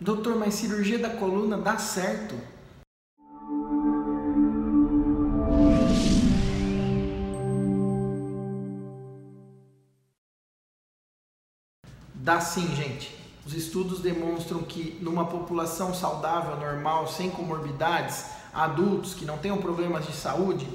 Doutor, mas cirurgia da coluna dá certo? Dá sim, gente. Os estudos demonstram que numa população saudável, normal, sem comorbidades, adultos que não tenham problemas de saúde,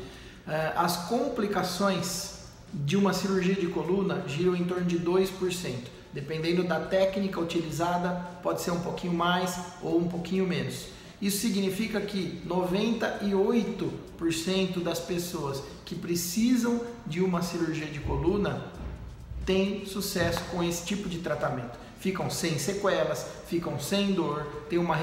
eh, as complicações de uma cirurgia de coluna giram em torno de 2%. Dependendo da técnica utilizada, pode ser um pouquinho mais ou um pouquinho menos. Isso significa que 98% das pessoas que precisam de uma cirurgia de coluna têm sucesso com esse tipo de tratamento ficam sem sequelas, ficam sem dor, têm uma,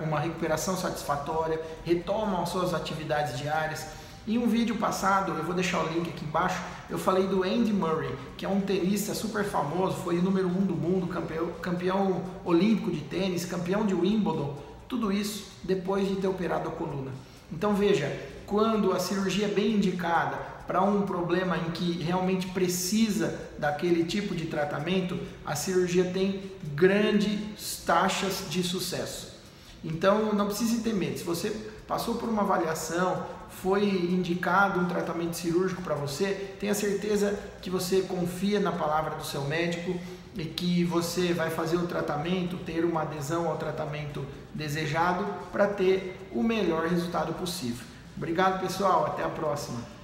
uma recuperação satisfatória, retomam as suas atividades diárias. Em um vídeo passado, eu vou deixar o link aqui embaixo, eu falei do Andy Murray, que é um tenista super famoso, foi o número um do mundo, campeão, campeão olímpico de tênis, campeão de Wimbledon, tudo isso depois de ter operado a coluna. Então veja, quando a cirurgia é bem indicada para um problema em que realmente precisa daquele tipo de tratamento, a cirurgia tem grandes taxas de sucesso. Então não precise ter medo. Se você passou por uma avaliação, foi indicado um tratamento cirúrgico para você, tenha certeza que você confia na palavra do seu médico e que você vai fazer o tratamento, ter uma adesão ao tratamento desejado para ter o melhor resultado possível. Obrigado, pessoal. Até a próxima.